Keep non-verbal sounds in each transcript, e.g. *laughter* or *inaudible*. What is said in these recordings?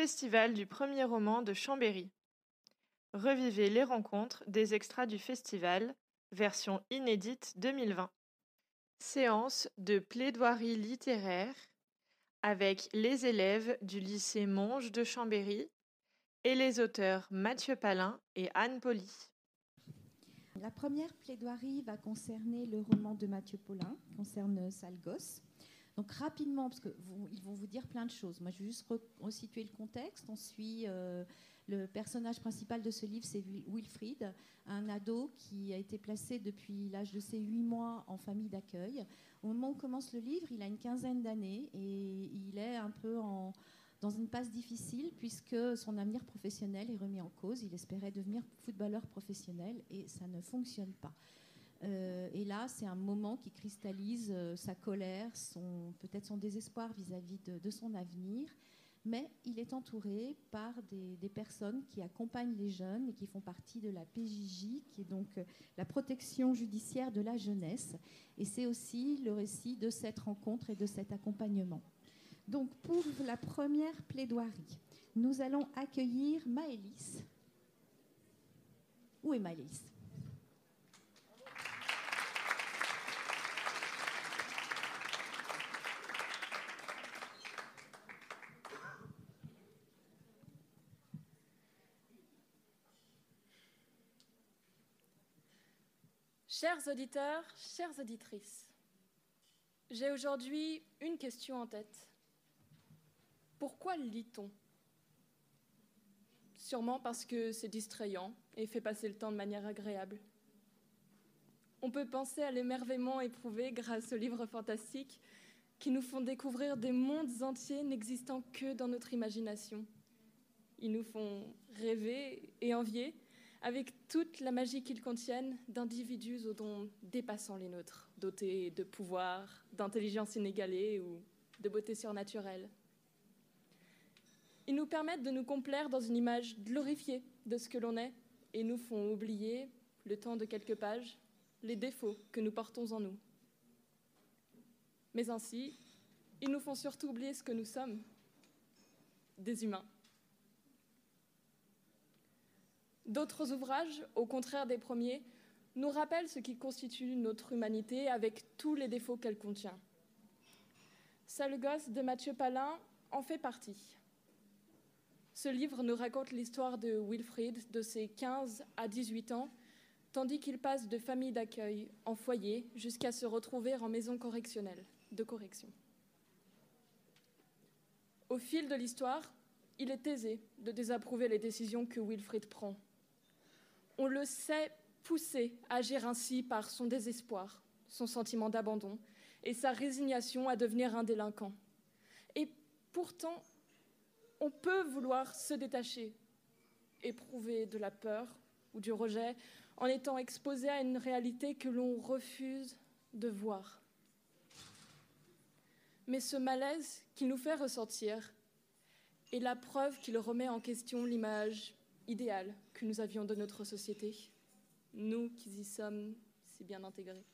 Festival du premier roman de Chambéry. Revivez les rencontres des extras du festival, version inédite 2020. Séance de plaidoirie littéraire avec les élèves du lycée Monge de Chambéry et les auteurs Mathieu Palin et Anne Poli. La première plaidoirie va concerner le roman de Mathieu Paulin, concerne Salgos. Donc rapidement, parce qu'ils vont vous dire plein de choses. Moi, je vais juste resituer le contexte. On suit euh, le personnage principal de ce livre, c'est Wilfried, un ado qui a été placé depuis l'âge de ses 8 mois en famille d'accueil. Au moment où commence le livre, il a une quinzaine d'années et il est un peu dans une passe difficile puisque son avenir professionnel est remis en cause. Il espérait devenir footballeur professionnel et ça ne fonctionne pas. Euh, et là, c'est un moment qui cristallise euh, sa colère, peut-être son désespoir vis-à-vis de, son avenir. Mais il est entouré par des, personnes qui accompagnent les jeunes et qui font partie de la PJJ, qui est donc euh, la protection judiciaire de la jeunesse. Et c'est aussi le récit de cette rencontre et de cet accompagnement. Donc pour la première plaidoirie, nous allons accueillir Maëlys. Où est Maëlys? Chers auditeurs, chères auditrices, j'ai aujourd'hui une question en tête. Pourquoi lit-on? Sûrement parce que c'est distrayant et fait passer le temps de manière agréable. On peut penser à l'émerveillement éprouvé grâce aux livres fantastiques qui nous font découvrir des mondes entiers n'existant que dans notre imagination. Ils nous font rêver et envier avec toute la magie qu'ils contiennent d'individus aux dons dépassant les nôtres, dotés de pouvoir, d'intelligence inégalée ou de beauté surnaturelle. Ils nous permettent de nous complaire dans une image glorifiée de ce que l'on est et nous font oublier, le temps de quelques pages, les défauts que nous portons en nous. Mais ainsi, ils nous font surtout oublier ce que nous sommes, des humains. D'autres ouvrages, au contraire des premiers, nous rappellent ce qui constitue notre humanité avec tous les défauts qu'elle contient. Sale gosse de Mathieu Palin en fait partie. Ce livre nous raconte l'histoire de Wilfried de ses 15 à 18 ans, tandis qu'il passe de famille d'accueil en foyer jusqu'à se retrouver en maison correctionnelle de correction. Au fil de l'histoire, il est aisé de désapprouver les décisions que Wilfried prend on le sait poussé à agir ainsi par son désespoir, son sentiment d'abandon et sa résignation à devenir un délinquant. Et pourtant, on peut vouloir se détacher, éprouver de la peur ou du rejet en étant exposé à une réalité que l'on refuse de voir. Mais ce malaise qu'il nous fait ressentir est la preuve qu'il remet en question l'image idéal que nous avions de notre société, nous qui y sommes si bien intégrés.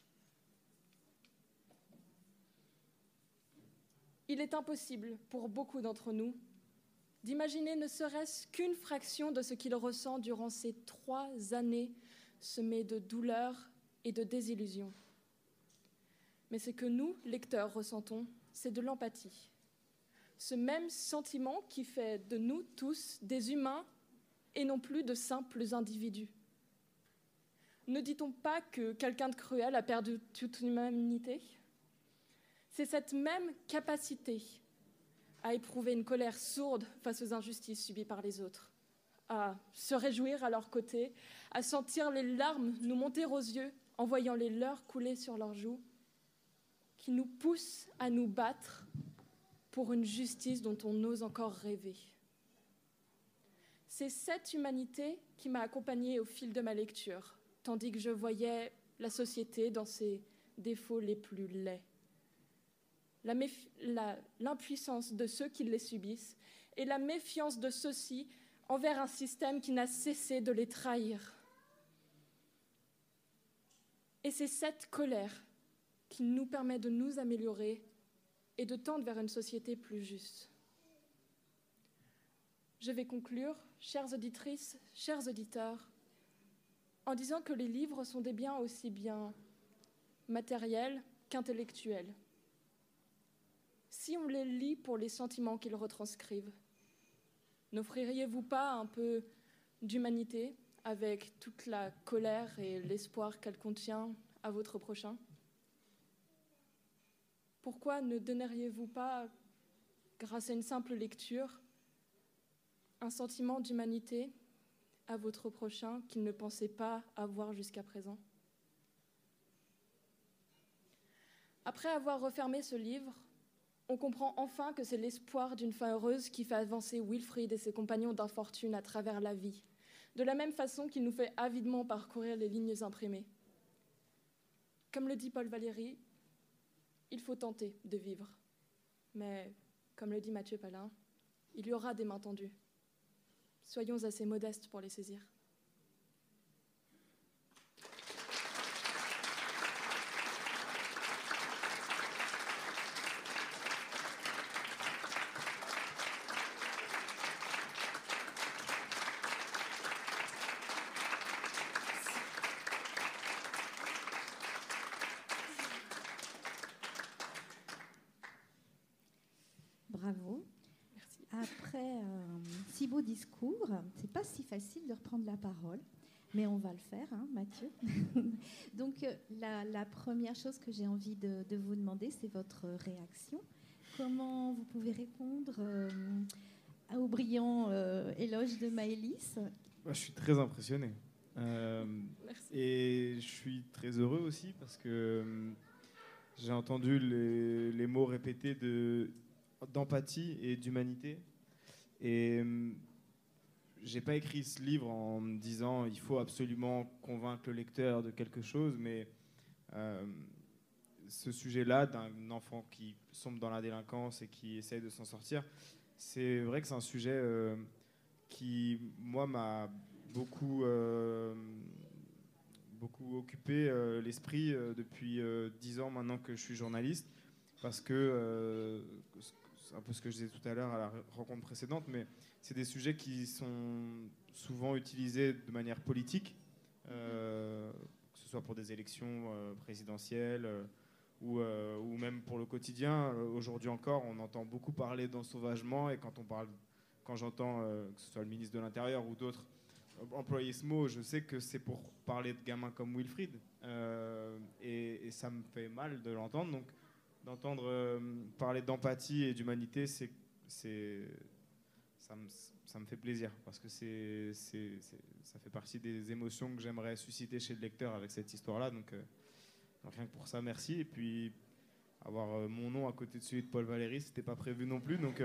Il est impossible pour beaucoup d'entre nous d'imaginer ne serait-ce qu'une fraction de ce qu'il ressent durant ces trois années semées de douleur et de désillusion. Mais ce que nous, lecteurs, ressentons, c'est de l'empathie. Ce même sentiment qui fait de nous tous des humains et non plus de simples individus. Ne dit-on pas que quelqu'un de cruel a perdu toute humanité C'est cette même capacité à éprouver une colère sourde face aux injustices subies par les autres, à se réjouir à leur côté, à sentir les larmes nous monter aux yeux en voyant les leurs couler sur leurs joues, qui nous pousse à nous battre pour une justice dont on ose encore rêver. C'est cette humanité qui m'a accompagnée au fil de ma lecture, tandis que je voyais la société dans ses défauts les plus laids. L'impuissance de ceux qui les subissent et la méfiance de ceux-ci envers un système qui n'a cessé de les trahir. Et c'est cette colère qui nous permet de nous améliorer et de tendre vers une société plus juste. Je vais conclure, chères auditrices, chers auditeurs, en disant que les livres sont des biens aussi bien matériels qu'intellectuels. Si on les lit pour les sentiments qu'ils retranscrivent, n'offririez-vous pas un peu d'humanité avec toute la colère et l'espoir qu'elle contient à votre prochain? Pourquoi ne donneriez-vous pas, grâce à une simple lecture, un sentiment d'humanité à votre prochain qu'il ne pensait pas avoir jusqu'à présent Après avoir refermé ce livre, on comprend enfin que c'est l'espoir d'une fin heureuse qui fait avancer Wilfrid et ses compagnons d'infortune à travers la vie, de la même façon qu'il nous fait avidement parcourir les lignes imprimées. Comme le dit Paul Valéry, il faut tenter de vivre. Mais, comme le dit Mathieu Palin, il y aura des mains tendues. Soyons assez modestes pour les saisir. Bravo. Merci. Après un si c'est pas si facile de reprendre la parole, mais on va le faire, hein, Mathieu. *laughs* Donc, euh, la, la première chose que j'ai envie de, de vous demander, c'est votre réaction. Comment vous pouvez répondre euh, au brillant euh, éloge de Maëlys? Moi, je suis très impressionné. Euh, Merci. et je suis très heureux aussi parce que j'ai entendu les, les mots répétés de d'empathie et d'humanité. Et j'ai pas écrit ce livre en me disant il faut absolument convaincre le lecteur de quelque chose, mais euh, ce sujet-là d'un enfant qui sombre dans la délinquance et qui essaye de s'en sortir, c'est vrai que c'est un sujet euh, qui, moi, m'a beaucoup, euh, beaucoup occupé l'esprit depuis dix ans maintenant que je suis journaliste, parce que un peu ce que je disais tout à l'heure à la rencontre précédente, mais c'est des sujets qui sont souvent utilisés de manière politique, euh, que ce soit pour des élections euh, présidentielles euh, ou, même pour le quotidien. Aujourd'hui encore, on entend beaucoup parler d'ensauvagement et quand on parle, quand j'entends que ce soit le ministre de l'Intérieur ou d'autres employer ce mot, je sais que c'est pour parler de gamins comme Wilfried et, et ça me fait mal de l'entendre. Donc d'entendre euh, parler d'empathie et d'humanité, c'est, c'est, ça, me, ça me fait plaisir parce que c'est, c'est, c'est- ça fait partie des émotions que j'aimerais susciter chez le lecteur avec cette histoire-là. Donc, euh, rien que pour ça, merci. Et puis avoir euh, mon nom à côté de celui de Paul Valéry, c'était pas prévu non plus. Donc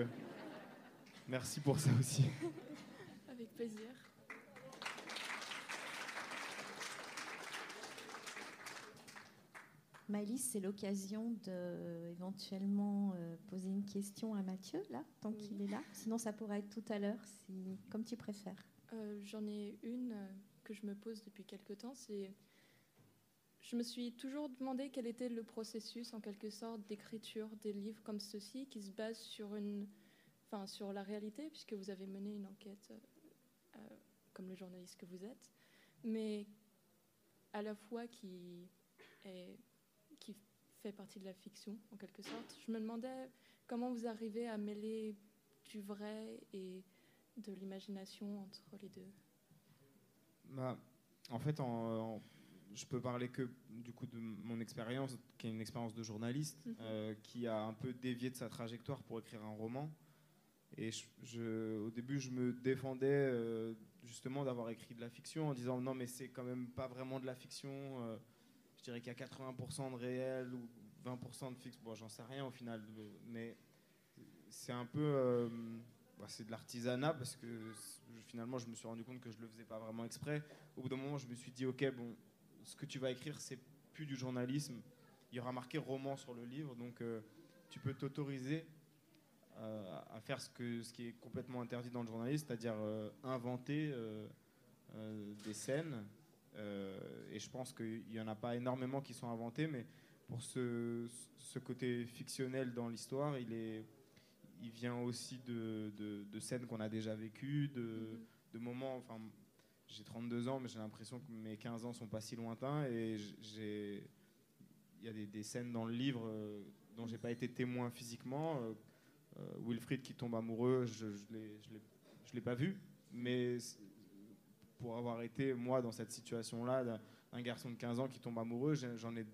merci pour ça aussi. *laughs* Avec plaisir. Maëlys, c'est l'occasion de éventuellement euh, poser une question à Mathieu, là, tant Oui. qu'il est là. Sinon, ça pourra être tout à l'heure, si, comme tu préfères. Euh, J'en ai une euh, que je me pose depuis quelque temps. C'est, je me suis toujours demandé quel était le processus, en quelque sorte, d'écriture des livres comme ceci, qui se base sur une, enfin, sur la réalité, puisque vous avez mené une enquête euh, comme le journaliste que vous êtes, mais à la fois qui est, fait partie de la fiction, en quelque sorte. Je me demandais comment vous arrivez à mêler du vrai et de l'imagination entre les deux. Bah, en fait, en- en- je peux parler que du coup de mon expérience, qui est une expérience de journaliste, Mhm. euh, qui a un peu dévié de sa trajectoire pour écrire un roman. Et je, je- au début, je me défendais euh, justement d'avoir écrit de la fiction en disant non, mais c'est quand même pas vraiment de la fiction. euh, je dirais qu'il y a 80% de réel ou 20% de fixe. Bon, j'en sais rien au final, euh, mais c'est un peu. euh, bah, c'est de l'artisanat parce que finalement, je me suis rendu compte que je le faisais pas vraiment exprès. Au bout d'un moment, je me suis dit ok, bon, ce que tu vas écrire, c'est plus du journalisme. Il y aura marqué roman sur le livre, donc euh, tu peux t'autoriser à faire ce, qui est complètement interdit dans le journalisme, c'est-à-dire inventer des scènes. Euh, et je pense qu'il n'y en a pas énormément qui sont inventées, mais pour ce, ce côté fictionnel dans l'histoire, il est, il vient aussi de, de, scènes qu'on a déjà vécues, de, mm-hmm. de moments. Enfin, j'ai 32 ans, mais j'ai l'impression que mes 15 ans sont pas si lointains et j'ai il y a des, des, scènes dans le livre euh, dont j'ai pas été témoin physiquement. Euh, euh, Wilfried qui tombe amoureux, je ne je l'ai pas vu, mais pour avoir été, moi, dans cette situation-là, d'un garçon de 15 ans qui tombe amoureux, j'en ai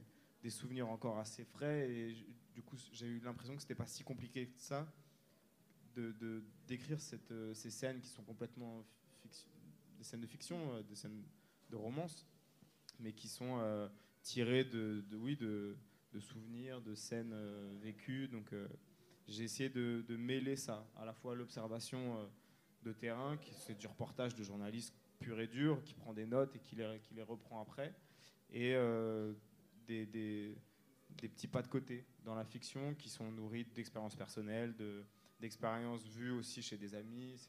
des souvenirs encore assez frais, et du coup, j'ai eu l'impression que c'était pas si compliqué que ça de d'écrire ces scènes qui sont complètement des scènes de fiction, des scènes de romance, mais qui sont tiré de, oui, de, souvenirs, de scènes euh, vécues. Donc euh, j'ai essayé de, mêler ça, à la fois l'observation euh, de terrain, qui c'est du reportage de journaliste pur et dur, qui prend des notes et qui les, qui les reprend après, et des, des, petits pas de côté dans la fiction qui sont nourris d'expériences personnelles, de, d'expériences vues aussi chez des amis.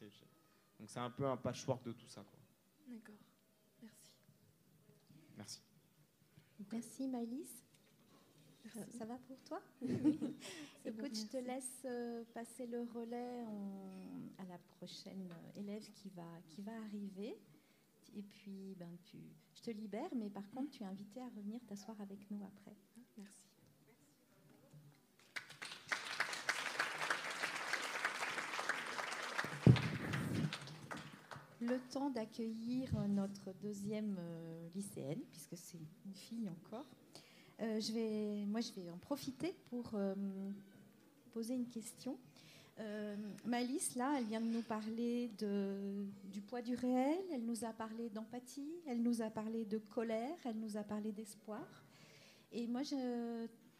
donc c'est un peu un patchwork de tout ça. D'accord. Merci. Merci. Merci Maëlys. Ça va pour toi? *laughs* *laughs* Écoute, je te laisse euh, passer le relais à la prochaine élève qui va, qui va arriver. Et puis, ben, tu, je te libère, mais par contre, tu es invité à revenir t'asseoir avec nous après. Merci. le temps d'accueillir notre deuxième euh, lycéenne, puisque c'est une fille encore. Euh, je vais, moi, je vais en profiter pour euh, poser une question. Malice, là, elle vient de nous parler du poids du réel, elle nous a parlé d'empathie, elle nous a parlé de colère, elle nous a parlé d'espoir. Et moi,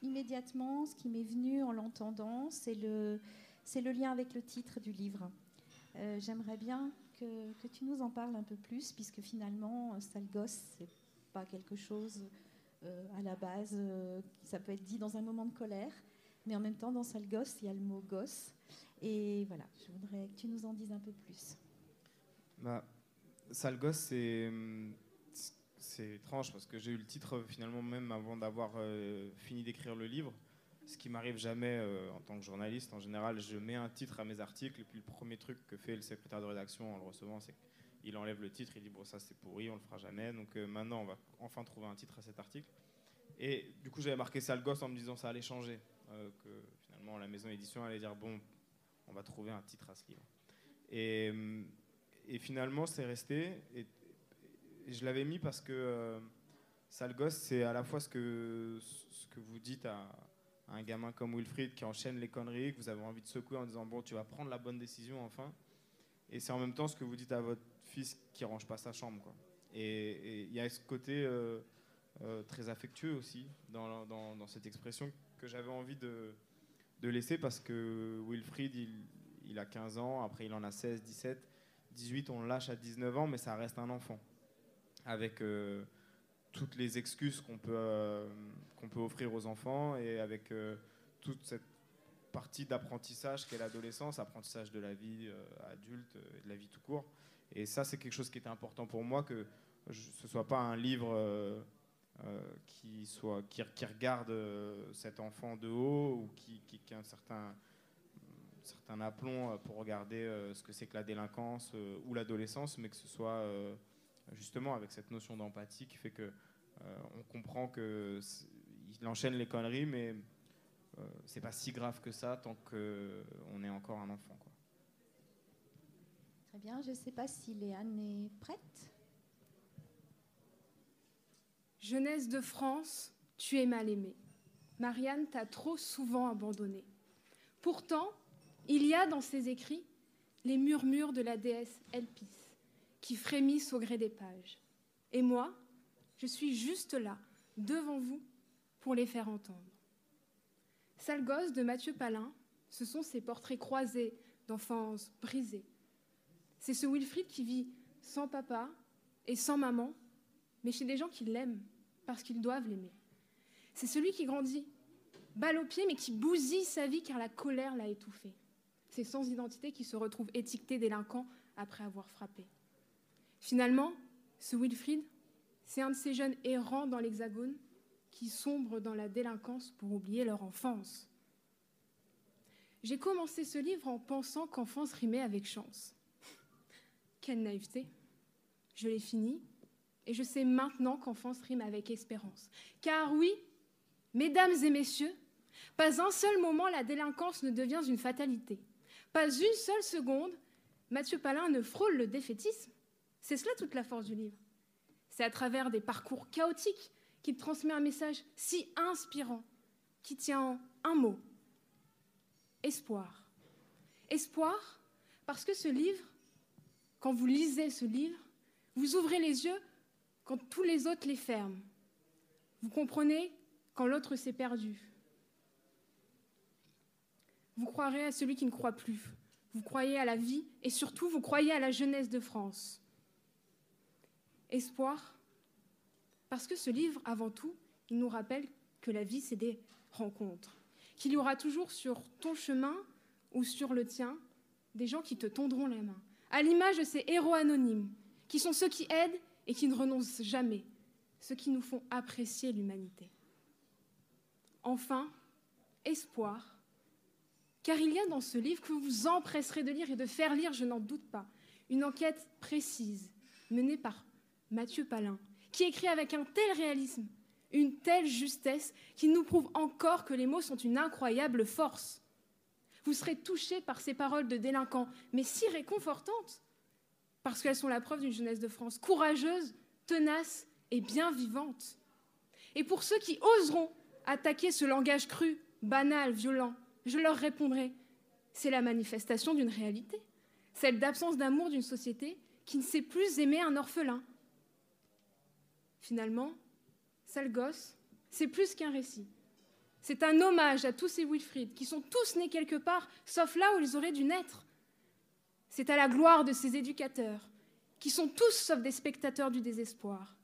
immédiatement, ce qui m'est venu en l'entendant, c'est le, lien avec le titre du livre. J'aimerais bien que, tu nous en parles un peu plus, puisque finalement, sale gosse, c'est pas quelque chose euh, à la base, euh, ça peut être dit dans un moment de colère, mais en même temps, dans sale gosse, il y a le mot gosse. Et voilà, je voudrais que tu nous en dises un peu plus. Bah, sale c'est. C'est étrange parce que j'ai eu le titre finalement même avant d'avoir euh, fini d'écrire le livre ce qui m'arrive jamais euh, en tant que journaliste. En général, je mets un titre à mes articles, et puis le premier truc que fait le secrétaire de rédaction en le recevant, c'est qu'il enlève le titre, il dit bon ça c'est pourri, on le fera jamais. Donc euh, maintenant, on va enfin trouver un titre à cet article. Et du coup, j'avais marqué ça le gosse en me disant ça allait changer, que finalement la maison d'édition allait dire bon, on va trouver un titre à ce livre. Et, et finalement, c'est resté. Et, je l'avais mis parce que Sale gosse, c'est à la fois ce que, vous dites à, un gamin comme Wilfried qui enchaîne les conneries, que vous avez envie de secouer en disant bon, tu vas prendre la bonne décision enfin. Et c'est en même temps ce que vous dites à votre fils qui range pas sa chambre. Et il y a ce côté euh, euh, très affectueux aussi dans, cette expression que j'avais envie de, de, laisser parce que Wilfried, il, il, a 15 ans, après il en a 16, 17, 18, on lâche à 19 ans, mais ça reste un enfant. Avec. Euh, toutes les excuses qu'on peut, euh, peut offrir aux enfants et avec euh, toute cette partie d'apprentissage qu'est l'adolescence, apprentissage de la vie adulte et de la vie tout court. Et ça, c'est quelque chose qui était important pour moi, que ce ne soit pas un livre qui, soit, qui, regarde cet enfant de haut ou qui, qui, a un certain, certain aplomb pour regarder ce que c'est que la délinquance ou l'adolescence, mais que ce soit justement avec cette notion d'empathie qui fait que euh, on comprend que il enchaîne les conneries, mais euh, c'est pas si grave que ça tant qu'on est encore un enfant. Très bien, je ne sais pas si Léane est prête. Jeunesse de France, tu es mal aimée. Marianne t'a trop souvent abandonné. Pourtant, il y a dans ses écrits les murmures de la déesse Elpis qui frémissent au gré des pages. Et moi, je suis juste là, devant vous, pour les faire entendre. Sale de Mathieu Palin, ce sont ces portraits croisés d'enfance brisée. C'est ce Wilfried qui vit sans papa et sans maman, mais chez des gens qui l'aiment parce qu'ils doivent l'aimer. C'est celui qui grandit, balle au pied, mais qui bousille sa vie car la colère l'a étouffé. C'est sans identité qui se retrouve étiqueté délinquant après avoir frappé. Finalement, ce Wilfried, c'est un de ces jeunes errants dans l'Hexagone qui sombrent dans la délinquance pour oublier leur enfance. J'ai commencé ce livre en pensant qu'enfance rimait avec chance. Quelle naïveté. Je l'ai fini et je sais maintenant qu'enfance rime avec espérance. Car oui, mesdames et messieurs, pas un seul moment la délinquance ne devient une fatalité. Pas une seule seconde, Mathieu Palin ne frôle le défaitisme. C'est cela toute la force du livre. C'est à travers des parcours chaotiques qu'il transmet un message si inspirant qui tient en un mot espoir. Espoir parce que ce livre, quand vous lisez ce livre, vous ouvrez les yeux quand tous les autres les ferment. Vous comprenez quand l'autre s'est perdu. Vous croirez à celui qui ne croit plus. Vous croyez à la vie et surtout vous croyez à la jeunesse de France. Espoir, parce que ce livre, avant tout, il nous rappelle que la vie, c'est des rencontres. Qu'il y aura toujours sur ton chemin ou sur le tien des gens qui te tendront la main. À l'image de ces héros anonymes, qui sont ceux qui aident et qui ne renoncent jamais, ceux qui nous font apprécier l'humanité. Enfin, espoir, car il y a dans ce livre que vous vous empresserez de lire et de faire lire, je n'en doute pas, une enquête précise menée par Mathieu Palin, qui écrit avec un tel réalisme, une telle justesse, qu'il nous prouve encore que les mots sont une incroyable force. Vous serez touché par ces paroles de délinquants, mais si réconfortantes, parce qu'elles sont la preuve d'une jeunesse de France courageuse, tenace et bien vivante. Et pour ceux qui oseront attaquer ce langage cru, banal, violent, je leur répondrai, c'est la manifestation d'une réalité, celle d'absence d'amour d'une société qui ne sait plus aimer un orphelin. Finalement, Sale gosse, c'est plus qu'un récit. C'est un hommage à tous ces Wilfrid qui sont tous nés quelque part, sauf là où ils auraient dû naître. C'est à la gloire de ces éducateurs, qui sont tous sauf des spectateurs du désespoir.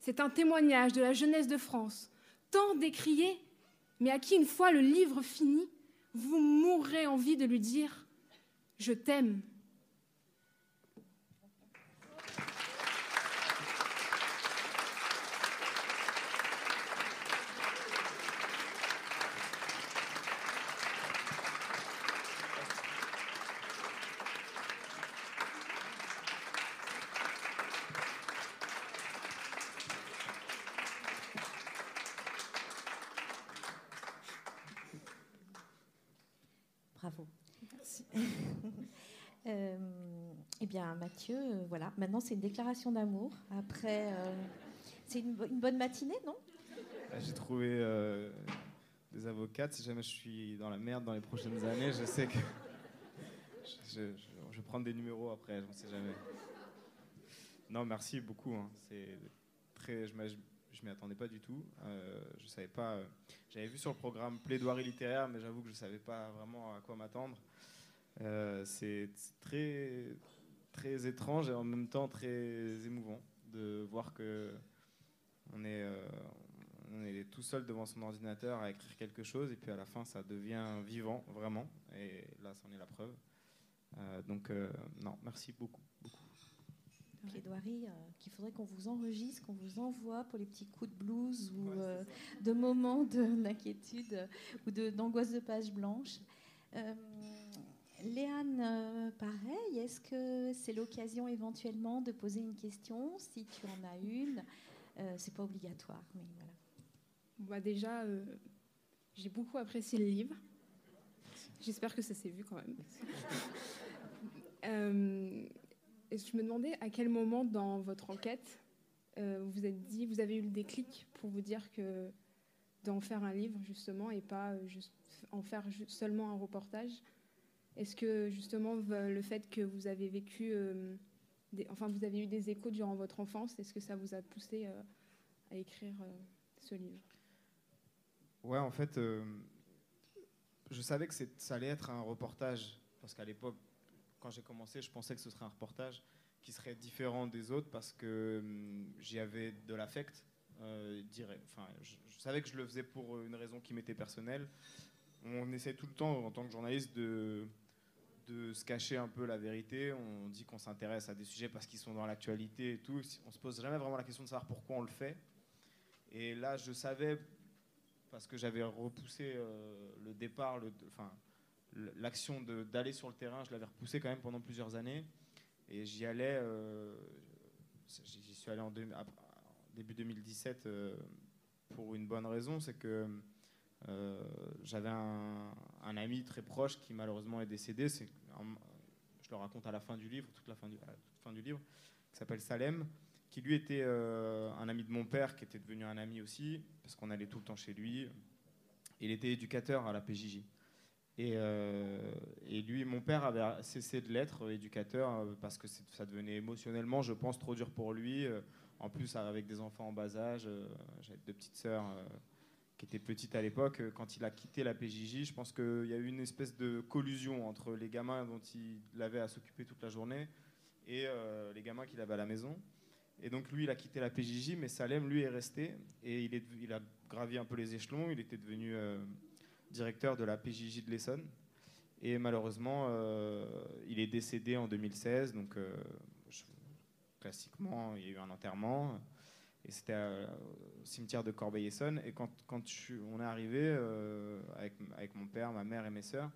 C'est un témoignage de la jeunesse de France, tant décriée, mais à qui, une fois le livre fini, vous mourrez envie de lui dire Je t'aime. Mathieu, euh, voilà, maintenant c'est une déclaration d'amour. Après, euh, c'est une, bonne matinée, non? Ah, J'ai trouvé euh, des avocates. Si jamais je suis dans la merde dans les prochaines années, je sais que je, vais prendre des numéros après, je ne sais jamais. Non, merci beaucoup. Hein. C'est très, je ne m'y attendais pas du tout. je savais pas. J'avais vu sur le programme plaidoirie littéraire, mais j'avoue que je ne savais pas vraiment à quoi m'attendre. c'est très très étrange et en même temps très émouvant de voir que on est, euh, on est tout seul devant son ordinateur à écrire quelque chose et puis à la fin ça devient vivant vraiment et là c'en est la preuve. Euh, donc euh, non, merci beaucoup. beaucoup. Plaidoirie qu'il faudrait qu'on vous enregistre, qu'on vous envoie pour les petits coups de blues ou de moments d'inquiétude ou d'angoisse de, page blanche. Léane, euh, pareil, est-ce que c'est l'occasion éventuellement de poser une question Si tu en as une, euh, c'est pas obligatoire, mais voilà. Bah déjà, euh, j'ai beaucoup apprécié le livre. J'espère que ça s'est vu quand même. *laughs* je me demandais à quel moment dans votre enquête vous vous êtes dit, vous avez eu le déclic pour vous dire que d'en faire un livre justement et pas juste en faire seulement un reportage? Est-ce que justement le fait que vous avez vécu, euh, enfin vous avez eu des échos durant votre enfance, est-ce que ça vous a poussé euh, à écrire euh, ce livre? Ouais, en fait, je savais que ça allait être un reportage parce qu'à l'époque, quand j'ai commencé, je pensais que ce serait un reportage qui serait différent des autres parce que hum, j'y avais de l'affect. enfin, je, je, savais que je le faisais pour une raison qui m'était personnelle. On essaie tout le temps, en tant que journaliste, de de se cacher un peu la vérité. On dit qu'on s'intéresse à des sujets parce qu'ils sont dans l'actualité et tout. On se pose jamais vraiment la question de savoir pourquoi on le fait. Et là, je savais, parce que j'avais repoussé euh, le départ, le, enfin, l'action d'aller sur le terrain, je l'avais repoussé quand même pendant plusieurs années. Et j'y allais, j'y suis allé en début 2017 pour une bonne raison, c'est que j'avais un, ami très proche qui malheureusement est décédé. Je le raconte à la fin du livre, toute la fin du, livre, qui s'appelle Salem, qui lui était euh, un ami de mon père, qui était devenu un ami aussi, parce qu'on allait tout le temps chez lui. Il était éducateur à la PJJ. Et, euh, et, lui, mon père avait cessé de l'être éducateur euh, parce que ça devenait émotionnellement, je pense, trop dur pour lui. En plus, avec des enfants en bas âge, j'avais deux petites sœurs qui était petite à l'époque, euh, quand il a quitté la PJJ, je pense qu'il y a eu une espèce de collusion entre les gamins dont il avait à s'occuper toute la journée et euh, les gamins qu'il avait à la maison. Et donc lui, il a quitté la PJJ, mais Salem, lui, est resté et il, a gravi un peu les échelons. Il était devenu euh, directeur de la PJJ de l'Essonne. Et malheureusement, il est décédé en 2016. Donc, classiquement, il y a eu un enterrement. Et c'était au cimetière de Corbeil-Essonne. Et quand, on est arrivé euh, avec, mon père, ma mère et mes sœurs,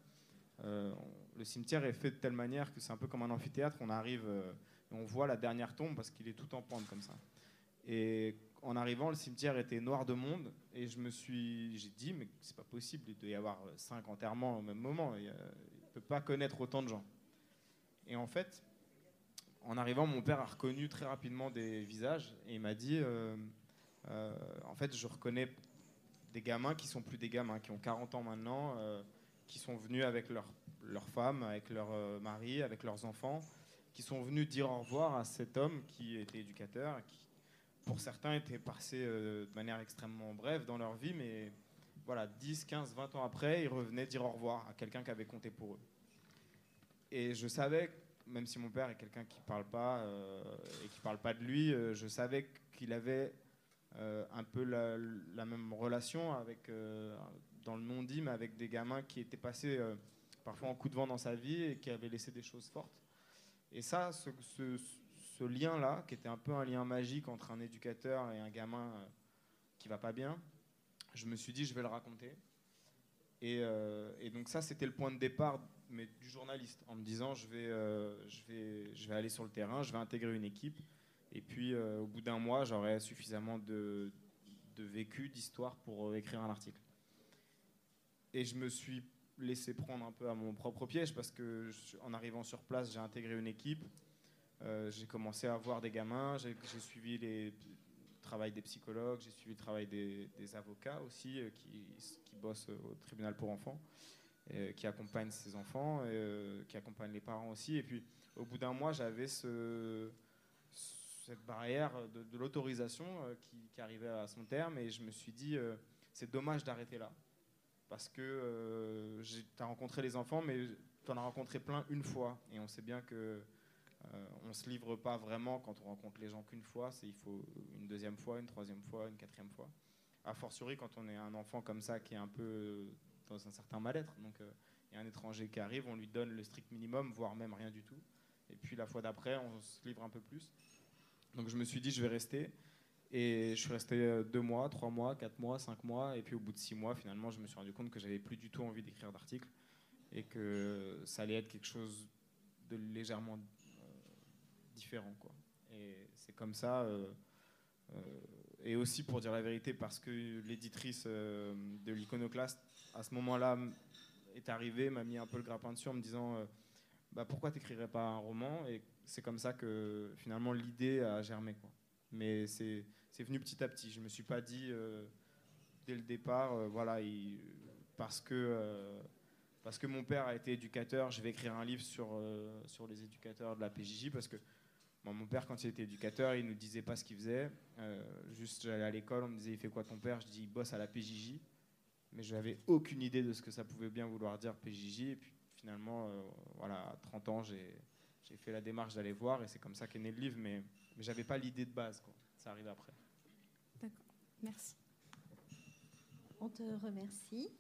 euh, le cimetière est fait de telle manière que c'est un peu comme un amphithéâtre. On arrive euh, et on voit la dernière tombe parce qu'il est tout en pente comme ça. Et en arrivant, le cimetière était noir de monde. Et je me suis, j'ai dit, mais c'est pas possible, il doit y avoir cinq enterrements au même moment. Il ne peut pas connaître autant de gens. Et en fait, en arrivant, mon père a reconnu très rapidement des visages et il m'a dit euh, euh, En fait, je reconnais des gamins qui sont plus des gamins, qui ont 40 ans maintenant, euh, qui sont venus avec leurs leur femmes, avec leur mari, avec leurs enfants, qui sont venus dire au revoir à cet homme qui était éducateur, qui, pour certains, était passé de manière extrêmement brève dans leur vie, mais voilà, 10, 15, 20 ans après, ils revenaient dire au revoir à quelqu'un qui avait compté pour eux. Et je savais même si mon père est quelqu'un qui parle pas euh, et qui parle pas de lui, euh, je savais qu'il avait euh, un peu la, même relation avec, dans le non-dit, mais avec des gamins qui étaient passés parfois en coup de vent dans sa vie et qui avaient laissé des choses fortes. Et ça, ce, ce, lien-là, qui était un peu un lien magique entre un éducateur et un gamin qui va pas bien, je me suis dit, je vais le raconter. Et donc ça, c'était le point de départ mais du journaliste, en me disant je vais, euh, je, vais, je vais aller sur le terrain, je vais intégrer une équipe, et puis euh, au bout d'un mois, j'aurai suffisamment de, de vécu, d'histoire pour euh, écrire un article. Et je me suis laissé prendre un peu à mon propre piège parce que en arrivant sur place, j'ai intégré une équipe, j'ai commencé à voir des gamins, j'ai suivi les, le travail des psychologues, j'ai suivi le travail des, des avocats aussi qui, qui bossent au tribunal pour enfants. Euh, qui accompagne ses enfants, euh, qui accompagne les parents aussi. Et puis, au bout d'un mois, j'avais ce, cette barrière de, l'autorisation euh, qui, arrivait à son terme, et je me suis dit, c'est dommage d'arrêter là. Parce que tu as rencontré les enfants, mais tu en as rencontré plein une fois. Et on sait bien que on ne se livre pas vraiment quand on rencontre les gens qu'une fois. Il faut une deuxième fois, une troisième fois, une quatrième fois. A fortiori, quand on est un enfant comme ça qui est un peu dans un certain mal-être. Donc euh, il y a un étranger qui arrive, on lui donne le strict minimum, voire même rien du tout. Et puis la fois d'après, on se livre un peu plus. Donc je me suis dit, je vais rester. Et je suis resté euh, deux mois, trois mois, quatre mois, cinq mois. Et puis au bout de six mois, finalement, je me suis rendu compte que j'avais plus du tout envie d'écrire d'articles et que ça allait être quelque chose de légèrement euh, différent. Quoi. Et c'est comme ça. et aussi, pour dire la vérité, parce que l'éditrice de l'iconoclaste à ce moment-là, est arrivé, m'a mis un peu le grappin dessus en me disant euh, bah, pourquoi t'écrirais pas un roman? Et c'est comme ça que finalement l'idée a germé. Mais c'est venu petit à petit. Je me suis pas dit euh, dès le départ, euh, voilà, parce que parce que mon père a été éducateur, je vais écrire un livre sur sur les éducateurs de la PJJ parce que mon père, quand il était éducateur, il nous disait pas ce qu'il faisait. juste, j'allais à l'école, on me disait, il fait quoi ton père? Je dis, il bosse à la PJJ mais je n'avais aucune idée de ce que ça pouvait bien vouloir dire PJJ. Et puis finalement, euh, voilà, à 30 ans, j'ai fait la démarche d'aller voir et c'est comme ça qu'est né le livre, mais, mais j'avais pas l'idée de base. Quoi. Ça arrive après. D'accord, merci. On te remercie.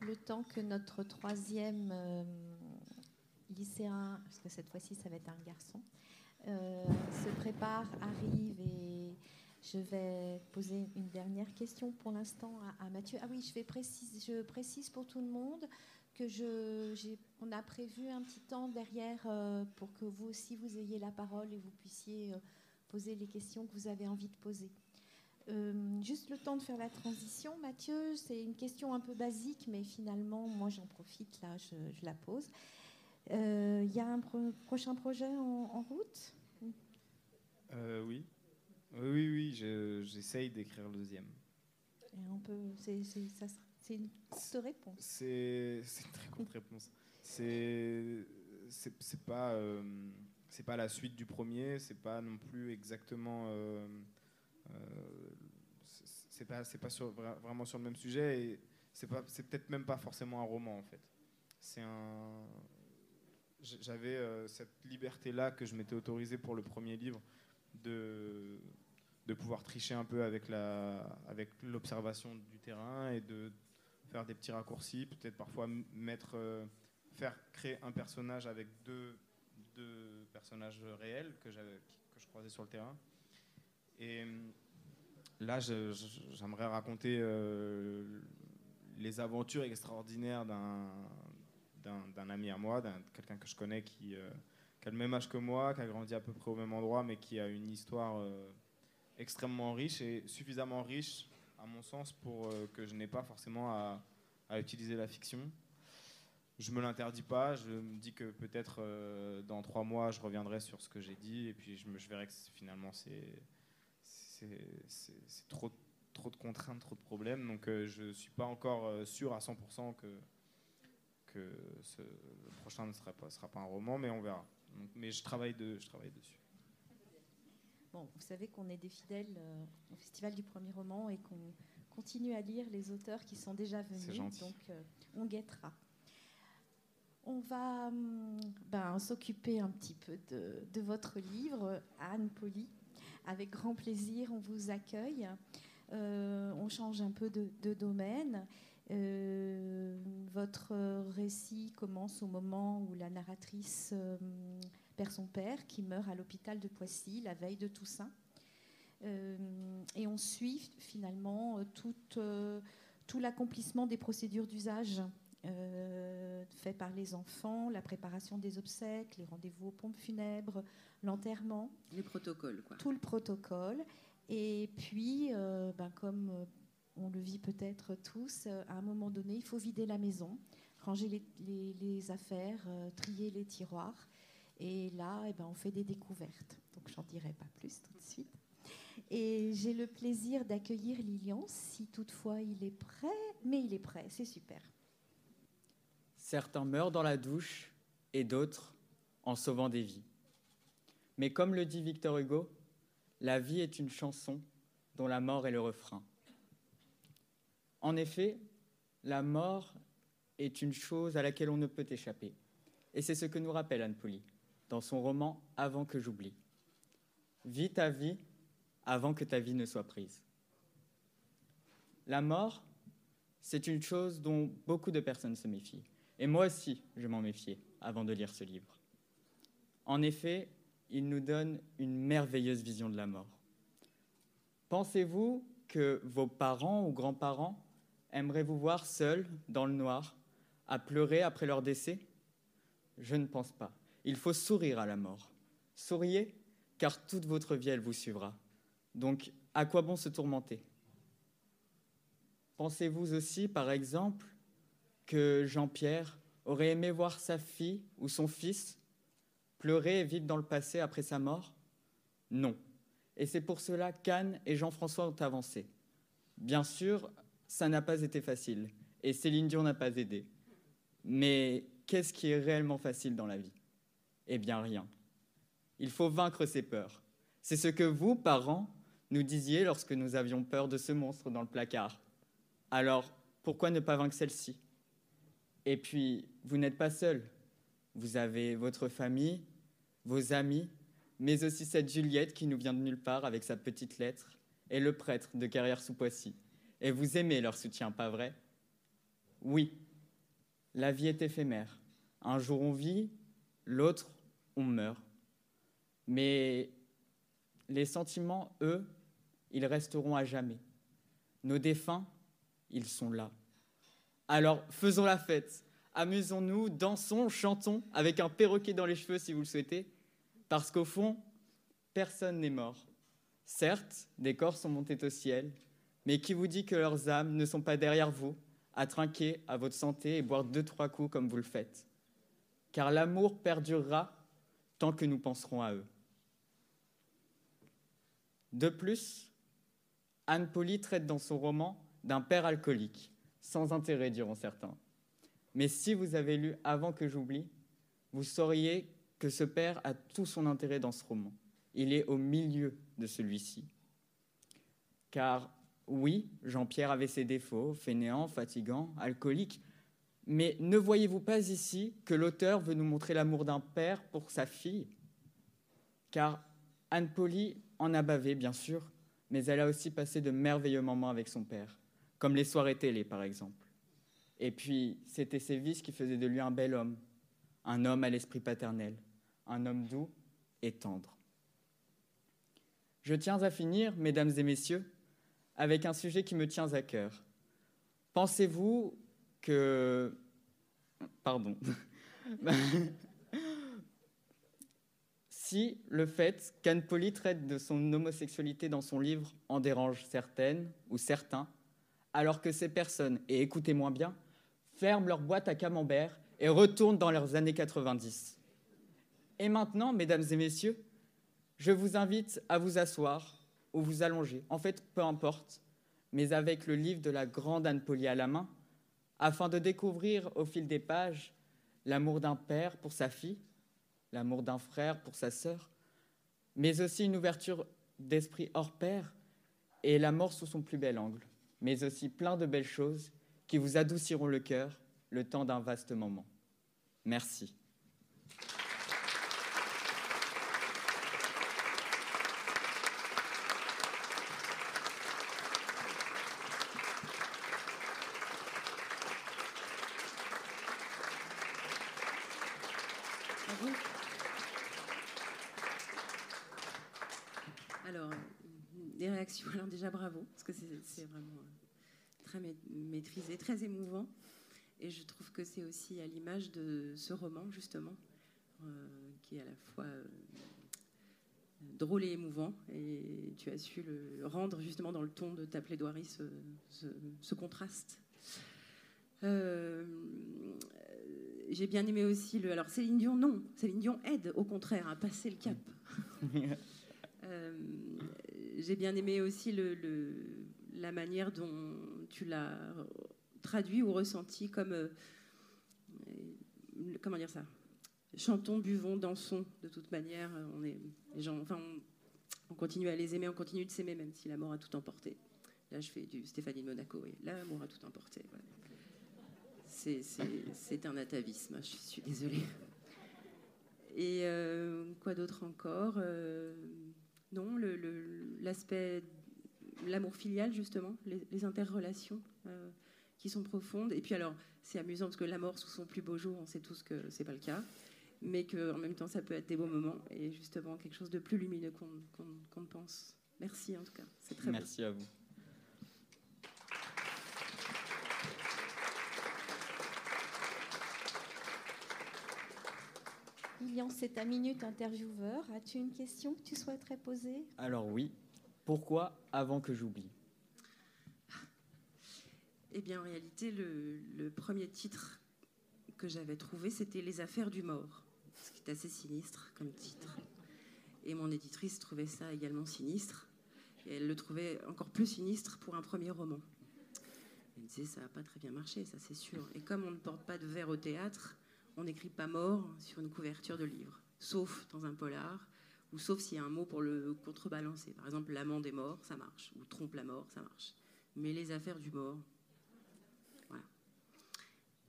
Le temps que notre troisième euh, lycéen, parce que cette fois-ci ça va être un garçon, se prépare, arrive et je vais poser une dernière question pour l'instant à, Mathieu. Ah oui, je, vais précise, je précise pour tout le monde que je, on a prévu un petit temps derrière pour que vous aussi vous ayez la parole et vous puissiez poser les questions que vous avez envie de poser. Euh, juste le temps de faire la transition, Mathieu, c'est une question un peu basique, mais finalement, moi j'en profite, là, je, la pose. Il euh, y a un prochain projet en, route? Euh, Oui. Oui, oui, j'essaye d'écrire le deuxième. on peut, c'est une courte réponse. C'est une très courte réponse. C'est pas c'est pas la suite du premier, c'est pas non plus exactement. Euh, euh, c'est pas, c'est pas sur, vraiment sur le même sujet et c'est pas, c'est peut-être même pas forcément un roman en fait. C'est un. J'avais euh, cette liberté-là que je m'étais autorisé pour le premier livre de, de pouvoir tricher un peu avec, la, avec l'observation du terrain et de faire des petits raccourcis, peut-être parfois mettre, faire créer un personnage avec deux de personnages réels que, que je croisais sur le terrain. Et euh, là, j'aimerais raconter euh, les aventures extraordinaires d'un ami à moi, d'un quelqu'un que je connais qui, euh, qui, a le même âge que moi, qui a grandi à peu près au même endroit, mais qui a une histoire extrêmement riche et suffisamment riche, à mon sens, pour que je n'ai pas forcément à, utiliser la fiction je me l'interdis pas. Je me dis que peut-être euh, dans trois mois, je reviendrai sur ce que j'ai dit et puis je, verrai que finalement c'est trop trop de contraintes, trop de problèmes. Donc euh, je ne suis pas encore euh, sûr à 100% que que ce, le prochain ne sera pas sera pas un roman, mais on verra. mais je travaille de je travaille dessus. Bon, vous savez qu'on est des fidèles au Festival du Premier Roman et qu'on continue à lire les auteurs qui sont déjà venus. Donc, on guettera. On va hum, ben, s'occuper un petit peu de, votre livre, Anne Poli. Avec grand plaisir, on vous accueille. Euh, on change un peu de, domaine. Euh, votre récit commence au moment où la narratrice hum, perd son père, qui meurt à l'hôpital de Poissy la veille de Toussaint. Euh, et on suit finalement tout, tout l'accomplissement des procédures d'usage euh, fait par les enfants, la préparation des obsèques, les rendez-vous aux pompes funèbres, l'enterrement. Les protocoles, quoi. Tout le protocole. Et puis, euh, ben, comme euh, on le vit peut-être tous, à un moment donné, il faut vider la maison, ranger les, affaires, trier les tiroirs. Et là, eh ben, on fait des découvertes. Donc, j'en dirai pas plus tout de suite. Et j'ai le plaisir d'accueillir Lilian, si toutefois il est prêt. Mais il est prêt, c'est super. Certains meurent dans la douche et d'autres en sauvant des vies. Mais comme le dit Victor Hugo, la vie est une chanson dont la mort est le refrain. En effet, la mort est une chose à laquelle on ne peut échapper. Et c'est ce que nous rappelle Anne Poli dans son roman Avant que j'oublie. Vis ta vie avant que ta vie ne soit prise. La mort, c'est une chose dont beaucoup de personnes se méfient. Et moi aussi, je m'en méfiais avant de lire ce livre. En effet, il nous donne une merveilleuse vision de la mort. Pensez-vous que vos parents ou grands-parents aimeraient vous voir seul, dans le noir, à pleurer après leur décès? Je ne pense pas. Il faut sourire à la mort. Souriez, car toute votre vie, elle vous suivra. Donc, à quoi bon se tourmenter? Pensez-vous aussi, par exemple, que Jean-Pierre aurait aimé voir sa fille ou son fils pleurer et vivre dans le passé après sa mort? Non. Et c'est pour cela qu'Anne et Jean-François ont avancé. Bien sûr, ça n'a pas été facile, et Céline Dion n'a pas aidé. Mais qu'est-ce qui est réellement facile dans la vie? Eh bien rien. Il faut vaincre ses peurs. C'est ce que vous, parents, nous disiez lorsque nous avions peur de ce monstre dans le placard. Alors, pourquoi ne pas vaincre celle-ci? Et puis, vous n'êtes pas seul. Vous avez votre famille, vos amis, mais aussi cette Juliette qui nous vient de nulle part avec sa petite lettre, et le prêtre de Carrière sous Poissy. Et vous aimez leur soutien, pas vrai? Oui, la vie est éphémère. Un jour on vit, l'autre on meurt. Mais les sentiments, eux, ils resteront à jamais. Nos défunts, ils sont là. Alors faisons la fête, amusons-nous, dansons, chantons, avec un perroquet dans les cheveux si vous le souhaitez, parce qu'au fond, personne n'est mort. Certes, des corps sont montés au ciel, mais qui vous dit que leurs âmes ne sont pas derrière vous, à trinquer à votre santé et boire deux, trois coups comme vous le faites? Car l'amour perdurera tant que nous penserons à eux. De plus, Anne Polly traite dans son roman d'un père alcoolique, sans intérêt, diront certains. Mais si vous avez lu Avant que j'oublie, vous sauriez que ce père a tout son intérêt dans ce roman. Il est au milieu de celui-ci. Car oui, Jean-Pierre avait ses défauts, fainéant, fatigant, alcoolique, mais ne voyez-vous pas ici que l'auteur veut nous montrer l'amour d'un père pour sa fille? Car Anne Polly en a bavé, bien sûr, mais elle a aussi passé de merveilleux moments avec son père, comme les soirées télé par exemple. Et puis, c'était ses vices qui faisaient de lui un bel homme, un homme à l'esprit paternel, un homme doux et tendre. Je tiens à finir, mesdames et messieurs, avec un sujet qui me tient à cœur. Pensez-vous que... Pardon. *laughs* si le fait qu'Anne Polly traite de son homosexualité dans son livre en dérange certaines ou certains, alors que ces personnes, et écoutez-moi bien, ferment leur boîte à camembert et retournent dans leurs années 90. Et maintenant, mesdames et messieurs, je vous invite à vous asseoir ou vous allonger, en fait, peu importe, mais avec le livre de la grande Anne Polly à la main, afin de découvrir au fil des pages l'amour d'un père pour sa fille, l'amour d'un frère pour sa sœur, mais aussi une ouverture d'esprit hors pair et la mort sous son plus bel angle, mais aussi plein de belles choses qui vous adouciront le cœur le temps d'un vaste moment. Merci. Alors déjà bravo, parce que c'est vraiment euh, très maîtrisé, très émouvant. Et je trouve que c'est aussi à l'image de ce roman, justement, euh, qui est à la fois euh, drôle et émouvant. Et tu as su le rendre justement dans le ton de ta plaidoirie, ce, contraste. J'ai bien aimé aussi le. Alors Céline Dion, non. Céline Dion aide au contraire à passer le cap. *laughs* j'ai bien aimé aussi la manière dont tu l'as traduit ou ressenti comme euh, comment dire ça? Chantons buvons dansons de toute manière on est les gens enfin on, continue à les aimer on continue de s'aimer même si la mort a tout emporté. Là je fais du Stéphanie de Monaco et l'amour a tout emporté c'est un atavisme je suis désolée. Et euh, quoi d'autre encore euh, non, l'aspect, l'amour filial, justement, les, interrelations euh, qui sont profondes. Et puis alors, c'est amusant parce que la mort sous son plus beau jour, on sait tous que c'est pas le cas, mais qu'en même temps, ça peut être des beaux moments et justement quelque chose de plus lumineux qu'on ne pense. Merci en tout cas, c'est très Merci à vous. Lilian, c'est ta minute intervieweur. As-tu une question que tu souhaiterais poser? Alors oui. Pourquoi avant que j'oublie? Eh bien, en réalité, le, premier titre que j'avais trouvé, c'était Les affaires du mort, ce qui est assez sinistre comme titre. Et mon éditrice trouvait ça également sinistre. Et elle le trouvait encore plus sinistre pour un premier roman. Elle disait, ça n'a pas très bien marché, ça c'est sûr. Et comme on ne porte pas de verre au théâtre, on n'écrit pas mort sur une couverture de livre, sauf dans un polar, ou sauf s'il y a un mot pour le contrebalancer. Par exemple, l'amant des morts, ça marche, ou trompe la mort, ça marche. Mais les affaires du mort, voilà.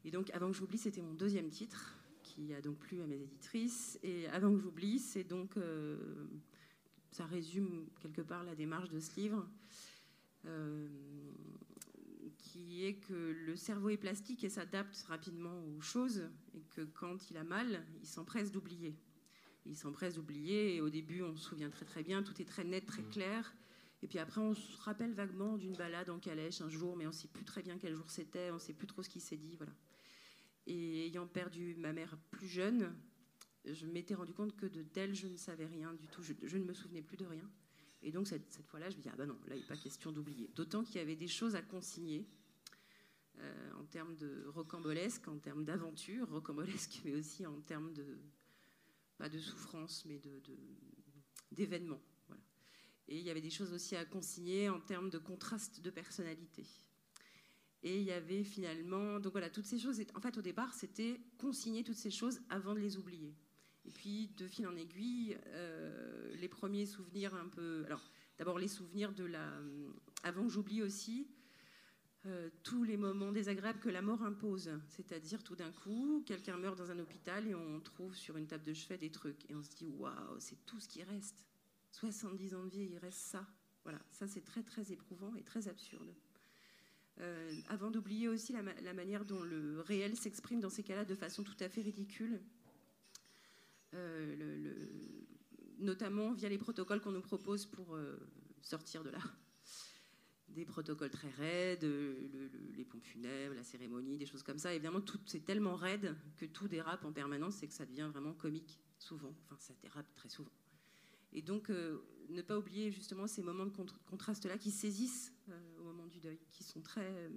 Et donc, avant que j'oublie, c'était mon deuxième titre, qui a donc plu à mes éditrices. Et avant que j'oublie, c'est donc, euh, ça résume quelque part la démarche de ce livre. Euh, qui est que le cerveau est plastique et s'adapte rapidement aux choses, et que quand il a mal, il s'empresse d'oublier. Il s'empresse d'oublier. Et au début, on se souvient très très bien. Tout est très net, très clair. Et puis après, on se rappelle vaguement d'une balade en calèche un jour, mais on ne sait plus très bien quel jour c'était. On ne sait plus trop ce qui s'est dit. Voilà. Et ayant perdu ma mère plus jeune, je m'étais rendu compte que de d'elle, je ne savais rien du tout. Je, je, ne me souvenais plus de rien. Et donc, cette, cette fois-là, je me dis, ah ben non, là, il n'est pas question d'oublier. D'autant qu'il y avait des choses à consigner. Euh, en termes de rocambolesque, en termes d'aventure rocambolesque, mais aussi en termes de, pas de souffrance, mais d'événements. De, voilà. Et il y avait des choses aussi à consigner en termes de contraste de personnalité. Et il y avait finalement, donc voilà, toutes ces choses, en fait au départ, c'était consigner toutes ces choses avant de les oublier. Et puis, de fil en aiguille, euh, les premiers souvenirs un peu. Alors, d'abord les souvenirs de la. Avant que j'oublie aussi, euh, tous les moments désagréables que la mort impose. C'est-à-dire, tout d'un coup, quelqu'un meurt dans un hôpital et on trouve sur une table de chevet des trucs. Et on se dit, waouh, c'est tout ce qui reste. 70 ans de vie, il reste ça. Voilà, ça c'est très très éprouvant et très absurde. Euh, avant d'oublier aussi la, manière dont le réel s'exprime dans ces cas-là de façon tout à fait ridicule, euh, notamment via les protocoles qu'on nous propose pour sortir de là des protocoles très raides, le, le, les pompes funèbres, la cérémonie, des choses comme ça. Évidemment, tout c'est tellement raide que tout dérape en permanence et que ça devient vraiment comique souvent. Enfin, ça dérape très souvent. Et donc, euh, ne pas oublier justement ces moments de contraste-là qui saisissent euh, au moment du deuil, qui sont très euh,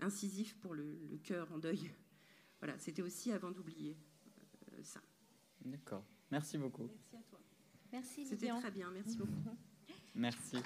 incisifs pour le, le cœur en deuil. *laughs* Voilà, c'était aussi avant d'oublier euh, ça. D'accord. Merci beaucoup. Merci à toi. Merci C'était très bien. Merci beaucoup. Merci.